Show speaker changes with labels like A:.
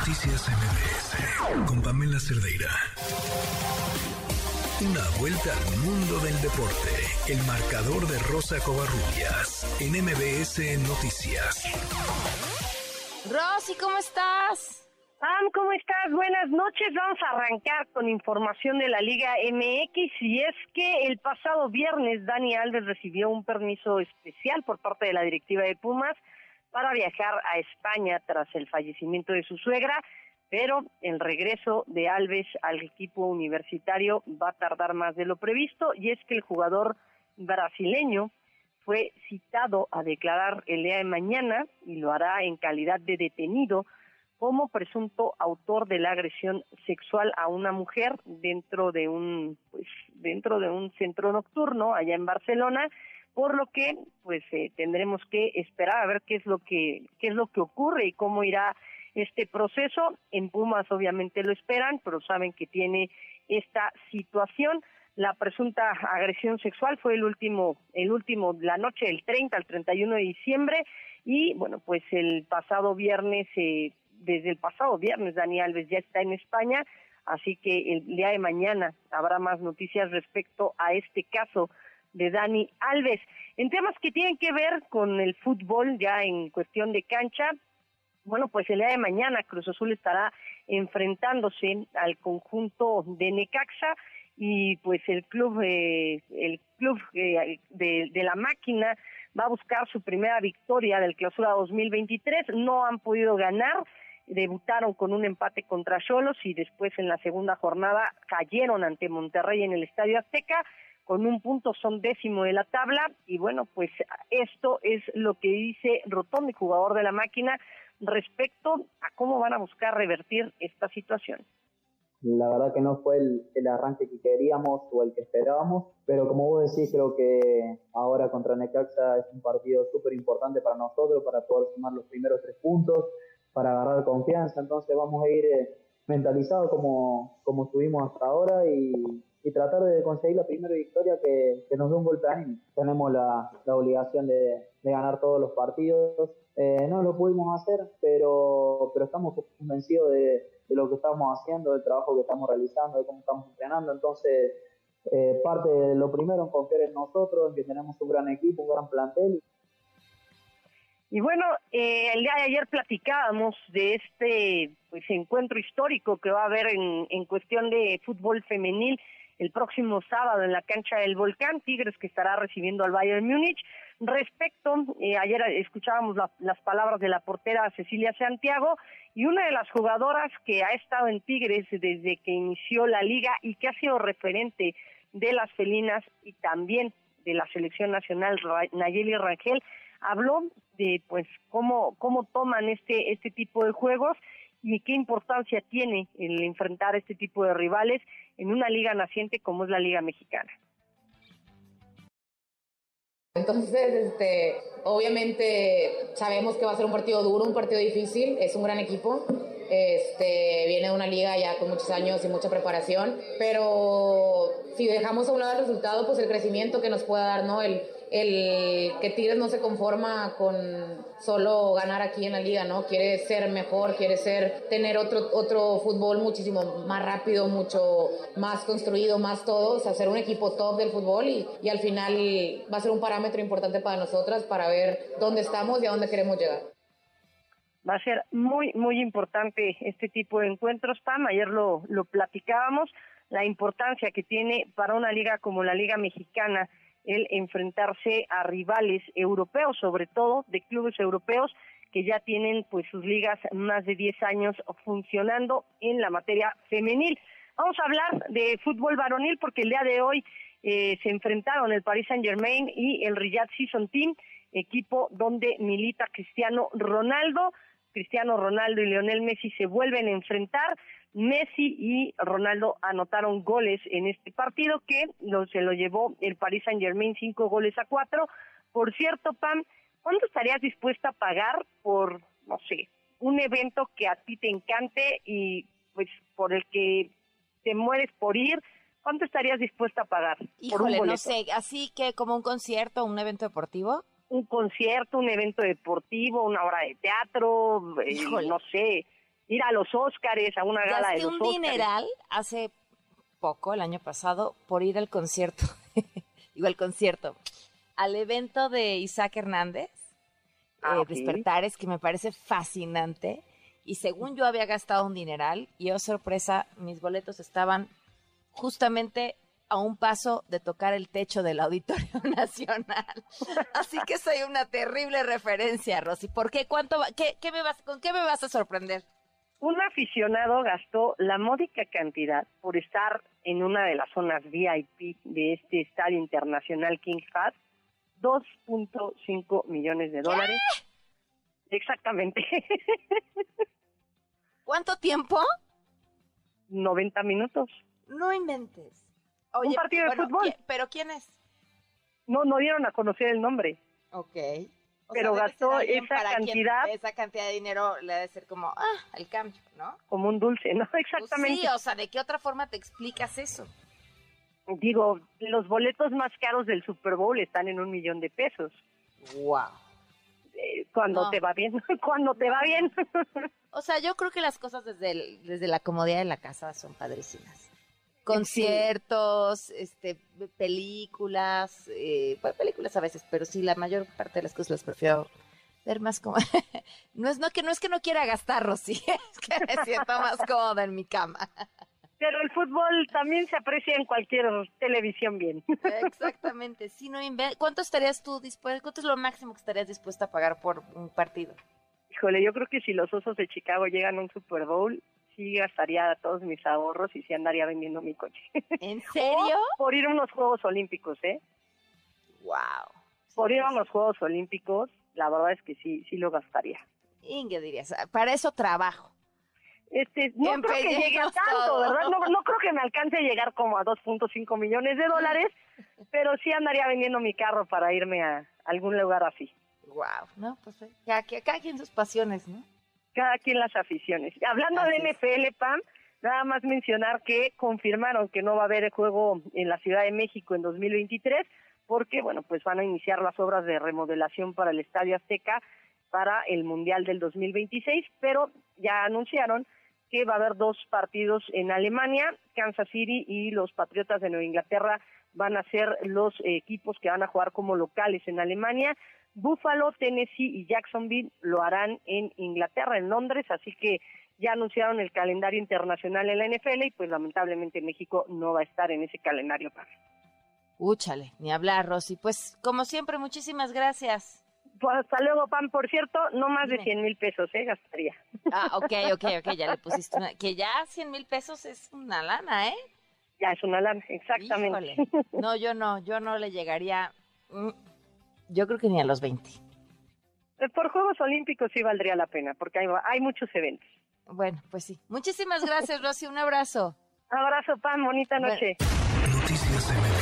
A: Noticias MBS con Pamela Cerdeira. Una vuelta al mundo del deporte. El marcador de Rosa Covarrubias en MBS Noticias.
B: Rosy, ¿cómo estás?
C: Pam, ¿cómo estás? Buenas noches. Vamos a arrancar con información de la Liga MX y es que el pasado viernes Dani Alves recibió un permiso especial por parte de la directiva de Pumas para viajar a España tras el fallecimiento de su suegra, pero el regreso de Alves al equipo universitario va a tardar más de lo previsto y es que el jugador brasileño fue citado a declarar el día de mañana y lo hará en calidad de detenido como presunto autor de la agresión sexual a una mujer dentro de un pues dentro de un centro nocturno allá en Barcelona por lo que pues eh, tendremos que esperar a ver qué es lo que qué es lo que ocurre y cómo irá este proceso. En Pumas obviamente lo esperan pero saben que tiene esta situación. La presunta agresión sexual fue el último el último la noche del 30 al 31 de diciembre. Y bueno pues el pasado viernes eh, desde el pasado viernes Dani Alves ya está en España, así que el día de mañana habrá más noticias respecto a este caso de Dani Alves. En temas que tienen que ver con el fútbol, ya en cuestión de cancha, bueno, pues el día de mañana Cruz Azul estará enfrentándose al conjunto de Necaxa y pues el club eh, el club eh, de, de la máquina va a buscar su primera victoria del clausura 2023 no han podido ganar debutaron con un empate contra Cholos y después en la segunda jornada cayeron ante Monterrey en el Estadio Azteca. Con un punto son décimo de la tabla y bueno, pues esto es lo que dice Rotón, el jugador de la máquina, respecto a cómo van a buscar revertir esta situación.
D: La verdad que no fue el, el, arranque que queríamos o el que esperábamos, pero como vos decís, creo que ahora contra Necaxa es un partido súper importante para nosotros, para poder sumar los primeros tres puntos, para agarrar confianza, entonces vamos a ir eh, mentalizados como, como estuvimos hasta ahora y, y, tratar de conseguir la primera victoria que, que nos dé un golpe anímico. Tenemos la, la obligación de, de, ganar todos los partidos, eh, no lo pudimos hacer, pero, pero estamos convencidos de, de, lo que estamos haciendo, del trabajo que estamos realizando, de cómo estamos entrenando, entonces eh, parte de lo primero en confiar en nosotros, en que tenemos un gran equipo, un gran plantel.
C: Y bueno, eh, el día de ayer platicábamos de este pues encuentro histórico que va a haber en, en cuestión de fútbol femenil el próximo sábado en la cancha del Volcán, Tigres que estará recibiendo al Bayern Múnich. Respecto, eh, ayer escuchábamos la, las palabras de la portera Cecilia Santiago y una de las jugadoras que ha estado en Tigres desde que inició la liga y que ha sido referente de las felinas y también de la selección nacional Nayeli Rangel habló de pues cómo cómo toman este este tipo de juegos y qué importancia tiene el enfrentar este tipo de rivales en una liga naciente como es la Liga Mexicana.
E: Entonces, este, obviamente sabemos que va a ser un partido duro, un partido difícil, es un gran equipo. Este, viene de una liga ya con muchos años y mucha preparación, pero si dejamos a un lado el resultado, pues el crecimiento que nos pueda dar, ¿no? El, el que Tigres no se conforma con solo ganar aquí en la liga, ¿no? Quiere ser mejor, quiere ser, tener otro, otro fútbol muchísimo más rápido, mucho más construido, más todo, o sea, ser un equipo top del fútbol y, y al final va a ser un parámetro importante para nosotras para ver dónde estamos y a dónde queremos llegar.
C: Va a ser muy, muy importante este tipo de encuentros, Pam. Ayer lo, lo platicábamos, la importancia que tiene para una liga como la Liga Mexicana el enfrentarse a rivales europeos, sobre todo de clubes europeos que ya tienen pues sus ligas más de 10 años funcionando en la materia femenil. Vamos a hablar de fútbol varonil porque el día de hoy eh, se enfrentaron el Paris Saint Germain y el Riyadh Season Team, equipo donde milita Cristiano Ronaldo. Cristiano Ronaldo y Lionel Messi se vuelven a enfrentar. Messi y Ronaldo anotaron goles en este partido que lo, se lo llevó el Paris Saint Germain cinco goles a cuatro. Por cierto, Pam, ¿cuánto estarías dispuesta a pagar por, no sé, un evento que a ti te encante y pues por el que te mueres por ir? ¿Cuánto estarías dispuesta a pagar?
B: Híjole,
C: por un
B: no sé, así que como un concierto, un evento deportivo.
C: Un concierto, un evento deportivo, una obra de teatro, eh, no sé, ir a los Óscares, a una gala de los
B: un
C: Óscares.
B: dineral hace poco, el año pasado, por ir al concierto, digo al concierto, al evento de Isaac Hernández,
C: Ah,
B: eh,
C: ok.
B: Despertares, que me parece fascinante. Y según yo había gastado un dineral, y oh sorpresa, mis boletos estaban justamente a un paso de tocar el techo del Auditorio Nacional. Así que soy una terrible referencia, Rosy. ¿Por qué? ¿Cuánto va- qué, qué me vas, ¿Con qué me vas a sorprender?
C: Un aficionado gastó la módica cantidad por estar en una de las zonas VIP de este estadio internacional King Fahd, 2.5 millones de dólares. Exactamente.
B: ¿Cuánto tiempo?
C: 90 minutos.
B: No inventes.
C: Un partido de fútbol.
B: ¿qui- ¿Pero quién es?
C: No, no dieron a conocer el nombre.
B: Ok. O
C: Pero
B: debe
C: gastó esa cantidad.
B: esa cantidad de dinero le debe ser como, ah, el cambio, ¿no?
C: Como un dulce, ¿no?
B: Pues
C: Exactamente.
B: sí, o sea, ¿de qué otra forma te explicas eso?
C: Digo, los boletos más caros del Super Bowl están en un millón de pesos.
B: Wow.
C: Eh, cuando
B: No.
C: te va bien, cuando te va bien.
B: O sea, yo creo que las cosas desde, el- desde la comodidad de la casa son padrísimas. Conciertos, este, películas, eh, bueno, películas a veces, pero sí, la mayor parte de las cosas las prefiero ver más como... no, es, no, que, no es que no quiera gastar, Rosy, es que me siento más cómoda en mi cama.
C: Pero el fútbol también se aprecia en cualquier televisión bien.
B: Exactamente, sí, no ¿Cuánto estarías tú dispuesto, cuánto es lo máximo que estarías dispuesta a pagar por un partido?
C: Híjole, yo creo que si los Osos de Chicago llegan a un Super Bowl, sí gastaría todos mis ahorros y sí andaría vendiendo mi coche.
B: ¿En serio?
C: O por ir a unos Juegos Olímpicos, ¿eh?
B: Wow.
C: Por ir a unos Juegos Olímpicos, la verdad es que sí, sí lo gastaría.
B: Inge dirías, para eso trabajo.
C: Este, no creo que llegue a tanto,
B: todo.
C: ¿verdad? No, no creo que me alcance a llegar como a 2.5 millones de dólares, pero sí andaría vendiendo mi carro para irme a algún lugar así.
B: Wow, no, pues eh, cada, cada quien sus pasiones, ¿no?
C: Cada quien las aficiones. Hablando
B: Así
C: de. NFL, Pam, nada más mencionar que confirmaron que no va a haber el juego en la Ciudad de México en 2023 porque, bueno, pues van a iniciar las obras de remodelación para el Estadio Azteca para el Mundial del 2026, pero ya anunciaron que va a haber dos partidos en Alemania, Kansas City y los Patriotas de Nueva Inglaterra van a ser los equipos que van a jugar como locales en Alemania. Buffalo, Tennessee y Jacksonville lo harán en Inglaterra, en Londres, así que ya anunciaron el calendario internacional en la NFL y pues lamentablemente México no va a estar en ese calendario.
B: Úchale, ni hablar, Rosy. Pues, como siempre, muchísimas gracias.
C: Pues hasta luego, Pam. Por cierto, no más de
B: Dime.
C: 100 mil pesos, ¿eh? Gastaría.
B: Ah, ok, ok, ok, ya le pusiste una... Que ya 100 mil pesos es una lana, ¿eh?
C: Ya es una lana, exactamente.
B: Híjole. No, yo no, yo no le llegaría... Yo creo que ni a los 20.
C: Por Juegos Olímpicos sí valdría la pena, porque hay, hay muchos eventos.
B: Bueno, pues sí. Muchísimas gracias, Rosy. Un abrazo.
C: Abrazo, Pam. Bonita
B: Bueno.
C: noche.
A: Noticias MBS